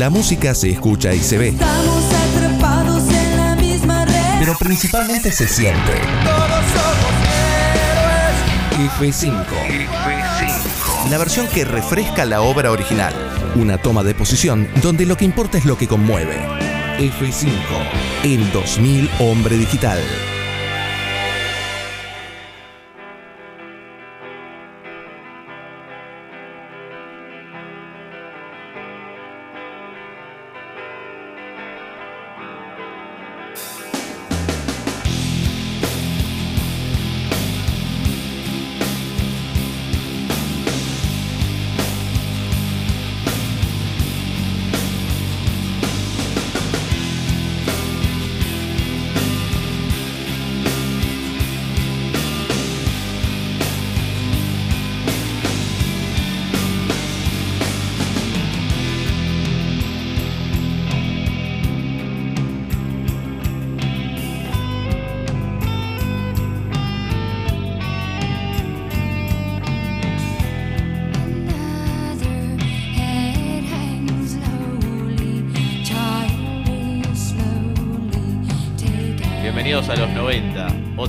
La música se escucha y se ve, Estamos atrapados en la misma red. pero principalmente se siente. Todos somos héroes. F5. La versión que refresca la obra original. Una toma de posición donde lo que importa es lo que conmueve. F5. El 2000 Hombre Digital.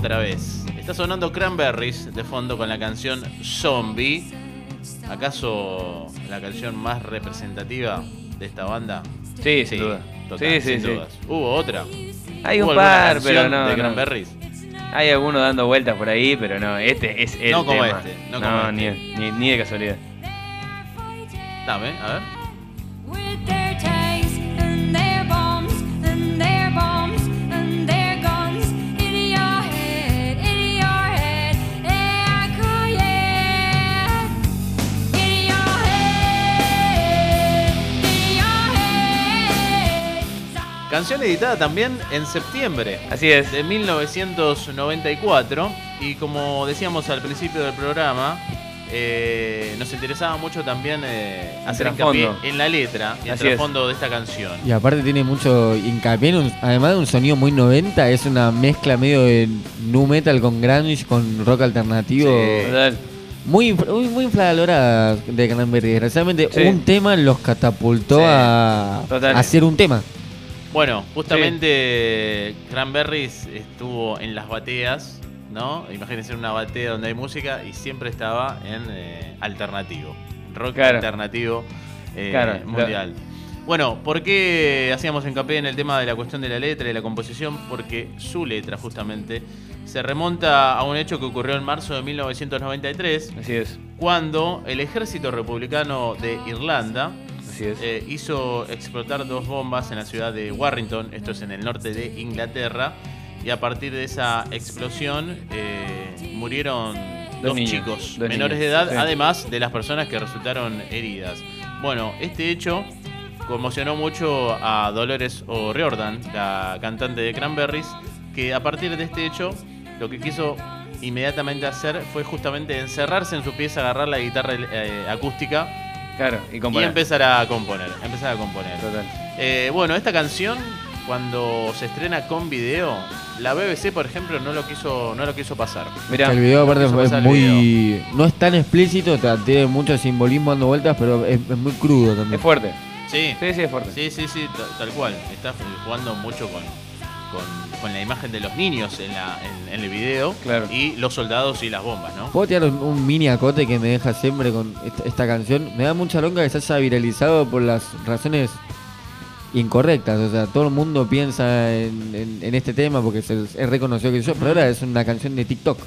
Otra vez. Está sonando Cranberries de fondo con la canción Zombie. ¿Acaso la canción más representativa de esta banda? Sí, sin duda. total, Sí, sí, sin sí. dudas. ¿Hubo otra? Hay ¿Hubo un par, pero no. ¿De no. Cranberries? Hay alguno dando vueltas por ahí, pero no, este es el No como tema. este, no como ni, este. ni, ni de casualidad. Dame, a ver. Canción editada también en septiembre Así es. de 1994. Y como decíamos al principio del programa, eh, nos interesaba mucho también eh, hacer hincapié en la letra y el Así es. trasfondo de esta canción. Y aparte tiene mucho hincapié, en un- además de un sonido muy 90, es una mezcla medio de nu metal con grunge, con rock alternativo. Sí. Total. Muy, infra- muy, muy infravalorada de Cranberry. Desgraciadamente, Sí. un tema los catapultó Sí. a, a hacer un tema. Bueno, justamente Cranberries estuvo en las bateas, ¿no? Imagínense una batea donde hay música y siempre estaba en eh, alternativo, rock Claro. alternativo eh, Claro, mundial. Bueno, ¿por qué hacíamos hincapié en el tema de la cuestión de la letra y la composición? Porque su letra justamente se remonta a un hecho que ocurrió en marzo de 1993, Así es. cuando el ejército republicano de Irlanda Así es. eh, hizo explotar dos bombas en la ciudad de Warrington, esto es en el norte de Inglaterra, y a partir de esa explosión eh, murieron Dos dos, niños, chicos dos menores niños, de edad, sí. además de las personas que resultaron heridas. Bueno, este hecho conmocionó mucho a Dolores O'Riordan, la cantante de Cranberries, que a partir de este hecho lo que quiso inmediatamente hacer fue justamente encerrarse en su pieza, agarrar la guitarra eh, acústica claro, y empezar a componer. Empezar a componer. Total. Eh, bueno, esta canción, cuando se estrena con video, la BBC, por ejemplo, no lo quiso, no lo quiso pasar. Mirá, el video aparte Eso es muy... No es tan explícito, tiene mucho simbolismo dando vueltas, pero es, es muy crudo también. es fuerte. Sí, Sí, sí, es fuerte. sí, sí, sí, ta- tal cual. Está jugando mucho con, con, con la imagen de los niños en, la, en, en el video Claro. y los soldados y las bombas, ¿no? Puedo tirar un, un mini acote que me deja siempre con esta, esta canción. Me da mucha bronca que se haya viralizado por las razones incorrectas. O sea, todo el mundo piensa en, en- en este tema porque se, es reconocido que yo, pero ahora es una canción de TikTok.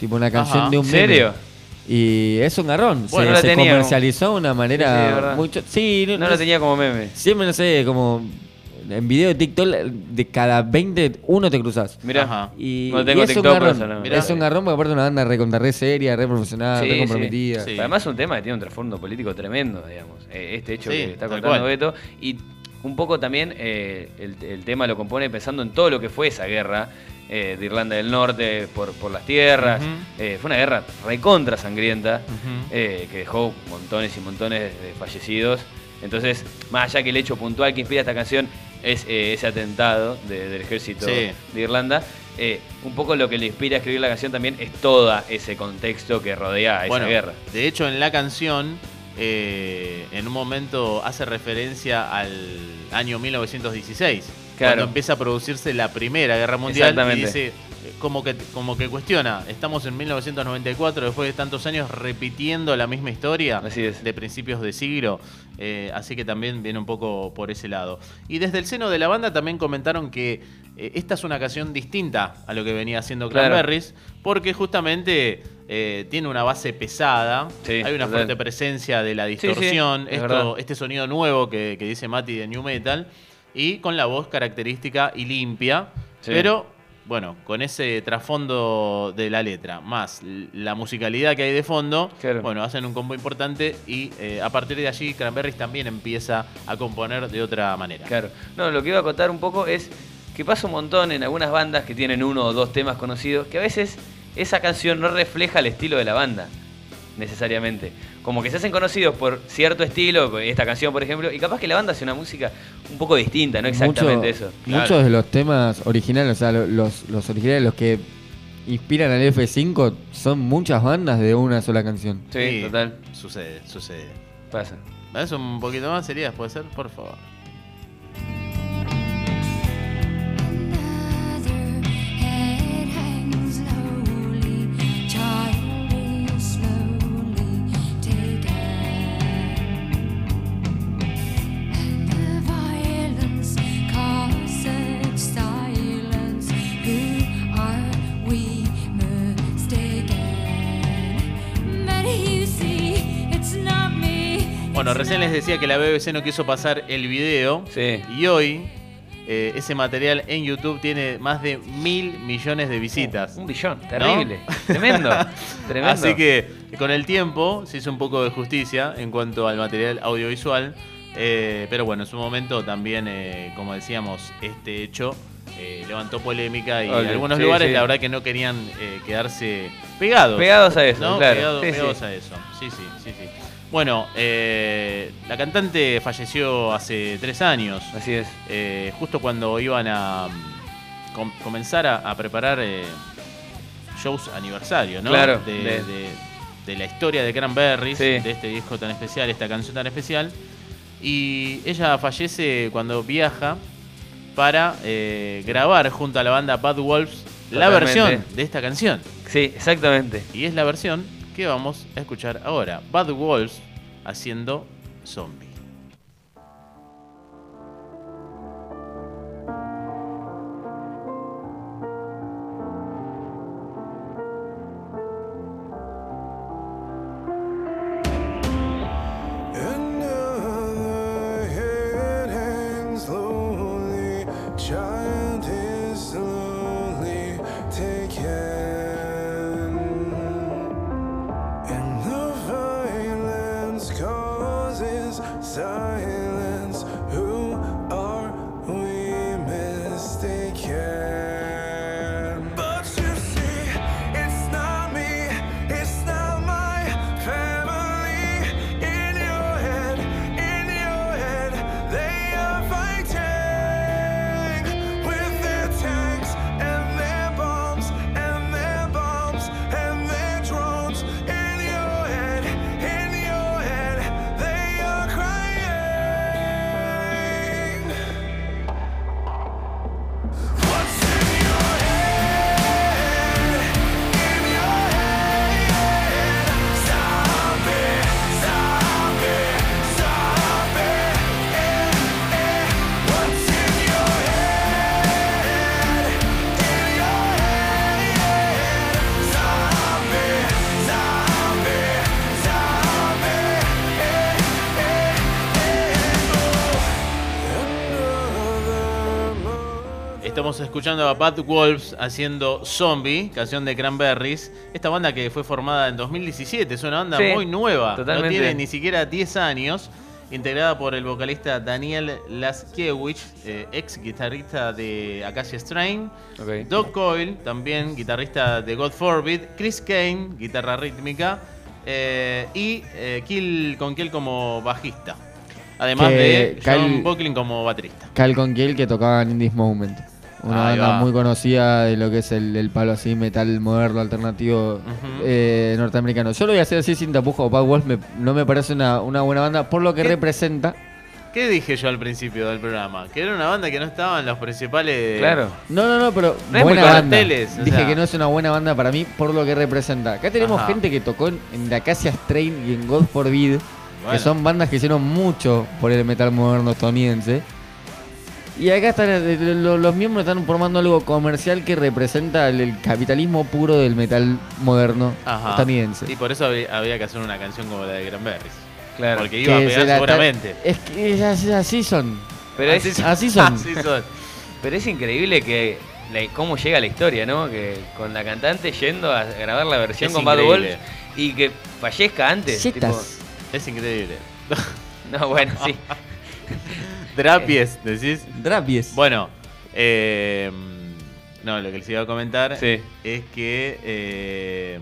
Tipo una canción Ajá. de un ¿En meme. serio? Y es un garrón. Bueno, se la se tenía comercializó de una Sí, sí, de manera verdad. mucho. Sí, no, No no sé, tenía como meme. Siempre, no sé, como en video de TikTok, de cada 20, uno te cruzas. Mirá. Ajá. Y, No tengo y es TikTok, un garrón. no. Mirá. Es un garrón porque aparte una banda recontra re seria, re profesional, Sí, re comprometida. Sí. Además es un tema que tiene un trasfondo político tremendo, digamos. Eh, este hecho Sí, que está contando. Beto. Y un poco también eh, el, el tema lo compone pensando en todo lo que fue esa guerra eh, de Irlanda del Norte por, por las tierras. Eh, fue una guerra recontra sangrienta eh, que dejó montones y montones de fallecidos. Entonces, más allá que el hecho puntual que inspira esta canción es eh, ese atentado de- del ejército Sí. de Irlanda, eh, un poco lo que le inspira a escribir la canción también es todo ese contexto que rodea a esa bueno, guerra. de hecho, en la canción eh, en un momento hace referencia al año 1916, Claro. cuando empieza a producirse la Primera Guerra Mundial y Exactamente. dice, como que, como que cuestiona, estamos en 1994 después de tantos años repitiendo la misma historia Así es. de principios de siglo, eh, así que también viene un poco por ese lado. Y desde el seno de la banda también comentaron que eh, esta es una canción distinta a lo que venía haciendo Claro. Cranberries, porque justamente eh, tiene una base pesada, Sí, hay una fuerte presencia de la Sí, sí, distorsión, es este sonido nuevo que, que dice Mati de New Metal, y con la voz característica y limpia, pero bueno, con ese trasfondo de la letra, más la musicalidad que hay de fondo, Claro. bueno, hacen un combo importante y eh, a partir de allí Cranberries también empieza a componer de otra manera. Claro. No, lo que iba a contar un poco es que pasa un montón en algunas bandas que tienen uno o dos temas conocidos, que a veces esa canción no refleja el estilo de la banda, necesariamente. Como que se hacen conocidos por cierto estilo, esta canción por ejemplo, y capaz que la banda hace una música un poco distinta, no exactamente Mucho- eso. Muchos de los temas originales, o sea, lo- los, los originales, los que inspiran al F5, son muchas bandas de una sola canción. Sí, total, Sucede, sucede. pasa. ¿Me das un poquito más, serías? ¿Puede ser? Por favor. Bueno, recién les decía que la BBC no quiso pasar el video. Sí. Y hoy eh, ese material en YouTube tiene más de mil millones de visitas. Un billón, terrible. Tremendo. Tremendo. Así que con el tiempo se hizo un poco de justicia en cuanto al material audiovisual. eh, pero bueno, en su momento también, eh, como decíamos, este hecho eh, levantó polémica y en algunos sí, lugares sí. la verdad que no querían eh, quedarse pegados. Pegados a eso, ¿no? claro. Pegado- Sí, sí. pegados a eso. Sí, sí, sí, sí. Bueno, eh, la cantante falleció hace tres años. Así es. Eh, justo cuando iban a mm, com- comenzar a, a preparar eh, shows aniversario, ¿no? Claro, De, de- de- de la historia de Cranberries, Sí. de este disco tan especial, esta canción tan especial. Y ella fallece cuando viaja para eh, grabar junto a la banda Bad Wolves la versión de esta canción. Sí, exactamente. Y es la versión que vamos a escuchar ahora. Bad Wolves haciendo zombie. Estamos escuchando a Bad Wolves haciendo Zombie, canción de Cranberries. Esta banda que fue formada en 2017, es una banda Sí, muy nueva. totalmente. No tiene ni siquiera 10 años. Integrada por el vocalista Daniel Laskiewicz, eh, ex guitarrista de Acacia Strain. Ok. Doug Coyle, también guitarrista de God Forbid. Chris Kane, guitarra rítmica. eh, y eh, Kill con Kill como bajista. Además Que de John Kyle- Buckling como baterista. Cal con Kiel que tocaban in this moment. Una Ahí banda va. muy conocida de lo que es el, el palo así, metal moderno, alternativo eh, norteamericano. Yo lo voy a hacer así sin tapujos. Bad Wolf me- no me parece una, una buena banda por lo que ¿Qué? representa. ¿Qué dije yo al principio del programa? Que era una banda que no estaba en los principales. Claro. No, no, no, pero No es buena muy banda. carteles, o Dije sea. que no es una buena banda para mí por lo que representa. Acá tenemos Ajá. gente que tocó en, en The Acacia Strain y en God Forbid, Bueno. que son bandas que hicieron mucho por el metal moderno estadounidense. Y acá están eh, lo- los miembros están formando algo comercial que representa el, el capitalismo puro del metal moderno Ajá. estadounidense. Y por eso había, había que hacer una canción como la de Cranberries. Claro. Porque iba a pegar seguramente. Es que es así, así son. Pero Así es, son. así son. Así son. pero es increíble que la- cómo llega la historia, ¿no? Que con la cantante yendo a grabar la versión Es con Bad. Wolf y que fallezca antes. tipo-. Es increíble. no, bueno, sí. Drapies, decís. Drapies. Bueno, eh, no, lo que les iba a comentar Sí. es que eh,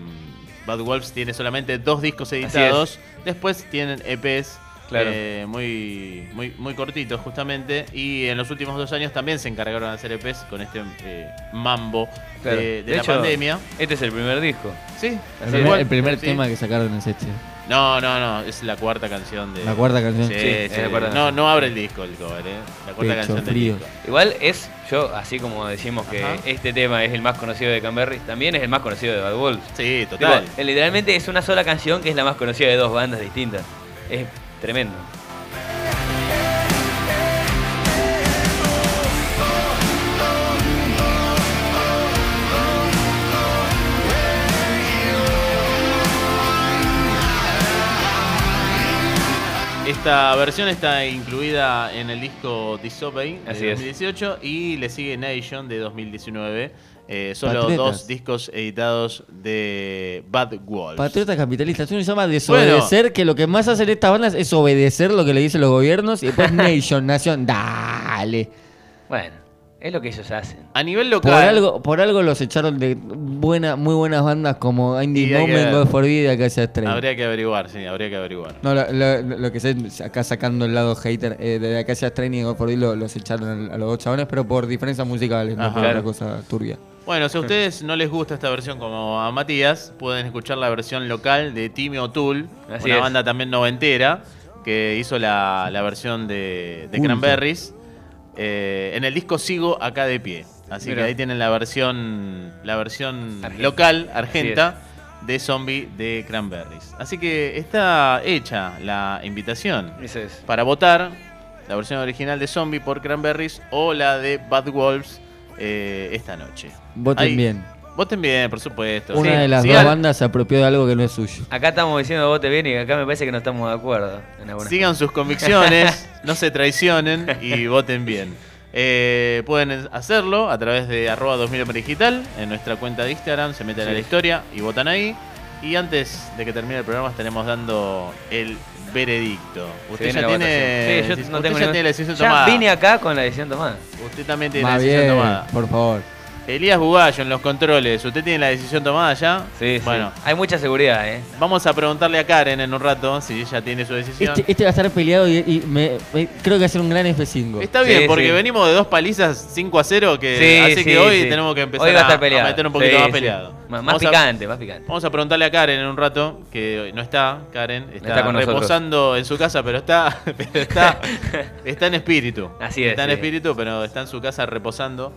Bad Wolves tiene solamente dos discos editados. Después tienen EPs Claro. eh, muy, muy, muy cortitos, justamente. Y en los últimos dos años también se encargaron de hacer EPs con este eh, mambo Claro. de, de De la hecho, pandemia. Este es el primer disco. Sí, el, primer, igual, el primer sí. tema que sacaron es este. No, no, no, es la cuarta canción de. La cuarta canción. Sí, Sí, es la cuarta No, canción. no abre el disco el cover, eh. La cuarta Pecho canción del disco. Igual es, yo, así como decimos que Ajá. este tema es el más conocido de Canberry, también es el más conocido de Bad Wolf. Sí, total. Tipo, literalmente es una sola canción que es la más conocida de dos bandas distintas. Es tremendo. Esta versión está incluida en el disco Disobey de Así es. 2018 y le sigue Nation de 2019. Eh, solo Patriotas. dos discos editados de Bad Wolves. Patriotas capitalistas. Uno se llama desobedecer, que lo que más hacen estas bandas es obedecer lo que le dicen los gobiernos y después nation, nación. Dale. Bueno, es lo que ellos hacen. A nivel Por local. algo, por algo los echaron de buena, muy buenas bandas como Indie Y hay que Moment. God Forbid y Acacia Strain. Habría que averiguar, sí, habría que averiguar. No, lo, lo- lo que sé, acá sacando el lado hater, eh, de Acacia Strain y God Forbid lo- los echaron a los dos chabones, pero por diferencias musicales, no Ajá. por otra Claro. cosa turbia. Bueno, si a ustedes no les gusta esta versión como a Matías, pueden escuchar la versión local de Timmy O'Toole, Así una es. banda también noventera, que hizo la, la versión de. Cranberries. Eh, en el disco Sigo acá de pie. Así Mira. que ahí tienen la versión, la versión Argenta. local, argenta, de Zombie de Cranberries. Así que está hecha la invitación es. para votar la versión original de Zombie por Cranberries o la de Bad Wolves eh, esta noche. Voten Ahí- bien. Voten bien, por supuesto. Una Sí. de las dos bandas se apropió de algo que no es suyo. Acá estamos diciendo vote bien y acá me parece que no estamos de acuerdo. En sigan sus convicciones, no se traicionen y voten bien. Eh, pueden hacerlo a través de arroba 2000 Hombre digital en nuestra cuenta de Instagram, se meten a la Sí. historia y votan ahí. Y antes de que termine el programa estaremos dando el veredicto. Usted viene ya tiene. Sí, yo usted no tengo ya ningún- tiene la decisión Ya tomada. vine acá con la decisión tomada. Usted también tiene Más la decisión bien, tomada. por favor. Elías Bugallo en los controles, ¿usted tiene la decisión tomada ya? Sí, sí. Bueno, Hay mucha seguridad, ¿eh? vamos a preguntarle a Karen en un rato si ella tiene su decisión. Este, este va a estar peleado y, y me, me- creo que va a ser un gran F5. Está bien, Sí, porque sí. venimos de dos palizas 5 a 0, que Sí, así sí, que hoy sí. tenemos que empezar Hoy va a estar a, peleado. meter un poquito Sí, más sí. peleado. Más, más Vamos a- picante, más picante. Vamos a preguntarle a Karen en un rato, que hoy no está, Karen, está, Está con nosotros. reposando en su casa, pero está, pero está, está en espíritu. Así es, Está en sí. espíritu, pero está en su casa reposando,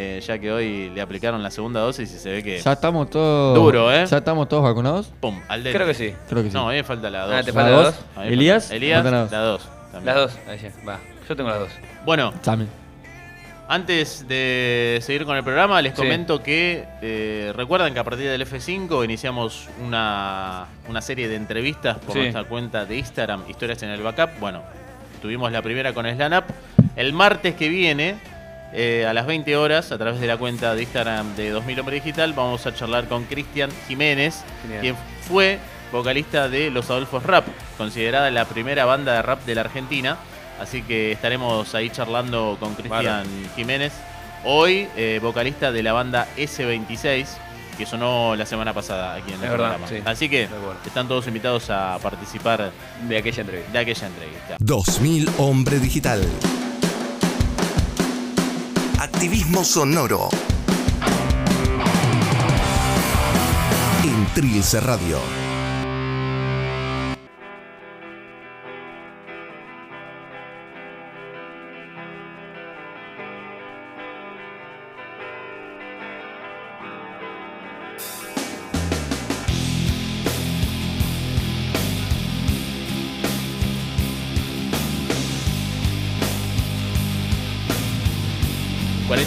eh, ya que hoy le aplicaron la segunda dosis y se ve que... Ya estamos todos. Duro, ¿eh? Ya estamos todos vacunados. Pum, al dedo. Creo que sí. Creo que sí. No, a mí me falta la 2. Ah, ¿te ¿La falta dos? dos? Elías, Elías, faltan la las dos. 2. Las dos. Ahí ya, va. Yo tengo las dos. Bueno, Dame. Antes de seguir con el programa, les Sí. comento que eh, recuerdan que a partir del F5 iniciamos una, una serie de entrevistas por Sí. nuestra cuenta de Instagram, Historias en el Backup. Bueno, tuvimos la primera con Slan Up. El martes que viene, eh, a las 20 horas, a través de la cuenta de Instagram de 2000 Hombre Digital, vamos a charlar con Cristian Jiménez, Genial. quien fue vocalista de Los Adolfos Rap, considerada la primera banda de rap de la Argentina. Así que estaremos ahí charlando con Cristian Jiménez. Hoy, eh, vocalista de la banda S26, que sonó la semana pasada aquí en el Es verdad, programa. sí. Así que están todos invitados a participar De aquella entrevista. de aquella entrevista. 2000 Hombre Digital. Activismo sonoro. En Trilce Radio.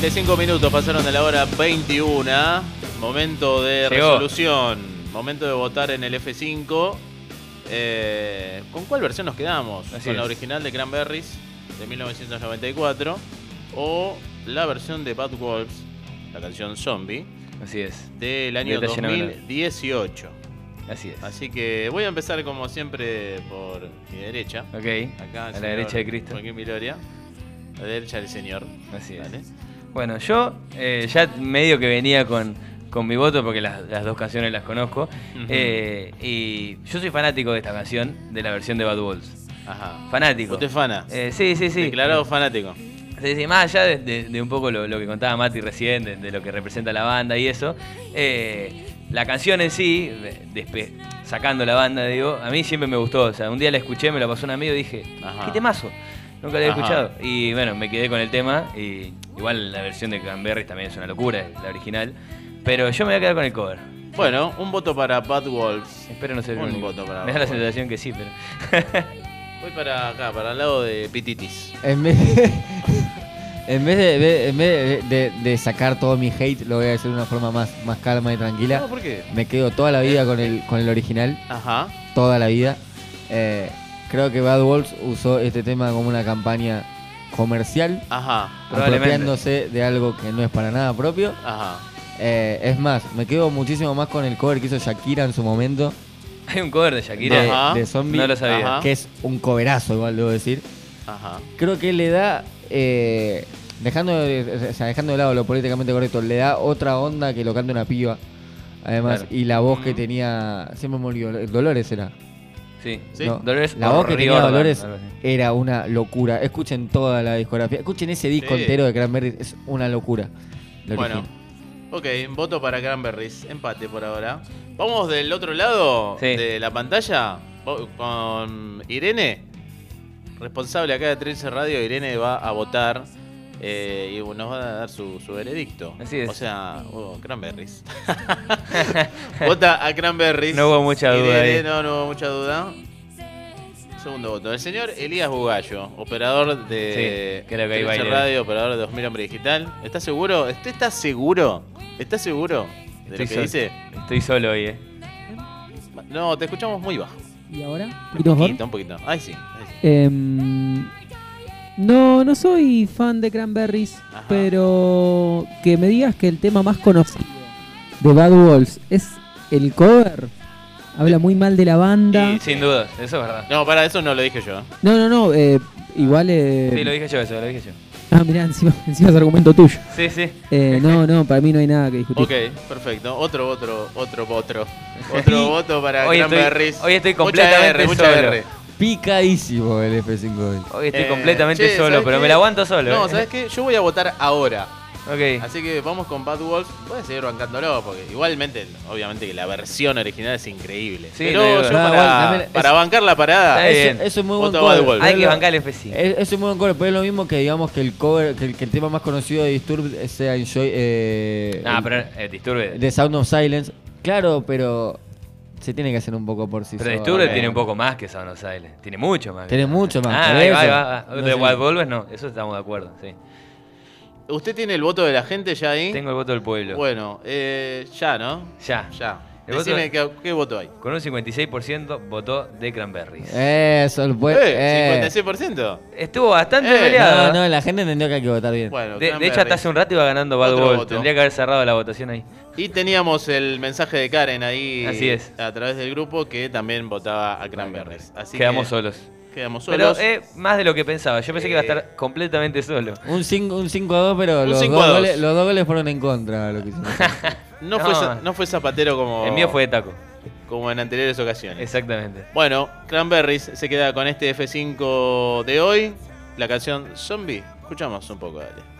45 minutos pasaron de la hora 21. Momento de Llegó. resolución. Momento de votar en el F5. Eh, ¿Con cuál versión nos quedamos? Así ¿Con la original de Cranberries de 1994? ¿O la versión de Bad Wolves, la canción Zombie, Así es. del año Detalle nominal. 2018? Así es. Así que voy a empezar como siempre por mi derecha. Ok. Acá a la derecha de Cristo. Joaquín Viloria. A la derecha del señor. Así es. Dale. Bueno, yo eh, ya medio que venía con, con mi voto porque las, las dos canciones las conozco. Eh, y yo soy fanático de esta canción, de la versión de Bad Wolves. Ajá. Fanático. ¿Usted fana? Eh, sí, sí, sí. Declarado fanático. Sí, sí, más allá de, de- de un poco lo, lo que contaba Mati recién, de, de lo que representa la banda y eso, eh, la canción en sí, sacando la banda, digo, a mí siempre me gustó. O sea, un día la escuché, me la pasó un amigo y dije, Ajá. ¿qué temazo? Nunca la había Ajá. escuchado. Y bueno, me quedé con el tema. Y igual la versión de Cranberries también es una locura, la original. Pero yo me voy a quedar con el cover. Bueno, un voto para Bad Wolves. Espero no ser Un único. voto para Me da la sensación que sí, pero. Voy para acá, para el lado de Pititis. En vez de, en vez de, de- en vez de, de- de sacar todo mi hate, lo voy a hacer de una forma más, más calma y tranquila. No, ¿por qué? Me quedo toda la vida con el, con el original, Ajá. toda la vida. Eh, creo que Bad Wolves usó este tema como una campaña comercial, Ajá. Apropiándose de algo que no es para nada propio. Ajá. Eh, es más, me quedo muchísimo más con el cover que hizo Shakira en su momento Hay un cover de Shakira. de, Ajá. de Zombie, No lo sabía. Ajá. que es un coverazo, igual debo decir. Ajá. creo que le da, eh, dejando, de, o sea, dejando de lado lo políticamente correcto, le da otra onda que lo canta una piba. Además, Claro. y la voz que tenía, siempre me olvidó, Dolores era. Sí. Sí. No, Dolores la voz que tenía Dolores era una locura. Escuchen toda la discografía, escuchen ese disco Sí. entero de Cranberries, es una locura. Lo Bueno. original. Ok, voto para Cranberries. Empate por ahora. Vamos del otro lado Sí. de la pantalla con Irene. Responsable acá de Trilce Radio, Irene va a votar eh, y nos va a dar su, su veredicto. Así es. O sea, oh, Cranberries. Vota a Cranberries. No hubo mucha duda ahí. No, no hubo mucha duda. Segundo voto. El señor Elías Bugallo, operador de Sí, creo que. Radio, operador de 2000 Hombre Digital. ¿Está seguro? ¿Usted está seguro? ¿Está seguro de lo Estoy que solo. dice? Estoy solo hoy, eh. No, te escuchamos muy bajo. ¿Y ahora? ¿Un poquito mejor? un poquito. Ahí sí. ahí sí. Em, no, no soy fan de Cranberries, Ajá. pero que me digas que el tema más conocido de Bad Wolves es el cover. Habla muy mal de la banda. Y- Sin dudas, eso es verdad. No, para eso no lo dije yo. No, no, no. eh, igual. eh, Sí, lo dije yo, eso, lo dije yo. Ah, mirá, encima, encima es argumento tuyo. Sí, sí. Eh, no, no, para mí no hay nada que discutir. Ok, perfecto. Otro, otro, otro, otro. Otro voto para Hoy estoy- Cranberries. hoy estoy Mucha completamente R, mucha solo. R. Picadísimo el F5 hoy. Estoy Eh, completamente che, solo, ¿sabes pero qué? me la aguanto solo. No, eh. ¿sabes qué? Yo voy a votar ahora. Ok. Así que vamos con Bad Wolves. Puedes seguir bancándolo, porque igualmente, obviamente que la versión original es increíble. Sí, Pero yo para, igual, también es- para bancar la parada, Está bien. Eso, eso es muy buen Voto Bad cover. Wolves. Hay que bancar el F5. Es- Eso es muy buen cover, pero es lo mismo que digamos que el cover, que el, que el tema más conocido de Disturbed sea Enjoy. Eh, Ah, el- pero eh, Disturbed. The Sound of Silence. Claro, pero se tiene que hacer un poco por sí Pero solo. Tiene un poco más que Sound of Silence. Tiene mucho más. Tiene mucho más, Ah, por ahí va, ahí eso. va. No de. Wild Wolves no, eso estamos de acuerdo, sí. ¿usted tiene el voto de la gente ya ahí? Tengo el voto del pueblo. Bueno, eh, ya, ¿no? Ya. Ya. Voto qué, qué voto hay. Con un 56% votó de Cranberries. Eso, el buen- Eh, eh. 56%. Estuvo bastante Eh, peleado. No, no, la gente entendió que hay que votar bien. Bueno, de, de hecho, hasta hace un rato iba ganando Bad Otro Wolves. voto. Tendría que haber cerrado la votación ahí. Y teníamos el mensaje de Karen ahí Así es. a través del grupo que también votaba a Cranberries. Así Quedamos que solos. Quedamos Pero solos. eh, más de lo que pensaba. Yo pensé que iba a Eh. estar completamente solo. Un 5 un cinco a 2, pero Un los, 5 dos a 2. goles, los dos goles fueron en contra. Lo que hicimos. no, no. Fue, no fue zapatero como, El mío fue de taco. como en anteriores ocasiones. Exactamente. Bueno, Cranberries se queda con este F5 de hoy. La canción Zombie. Escuchamos un poco, dale.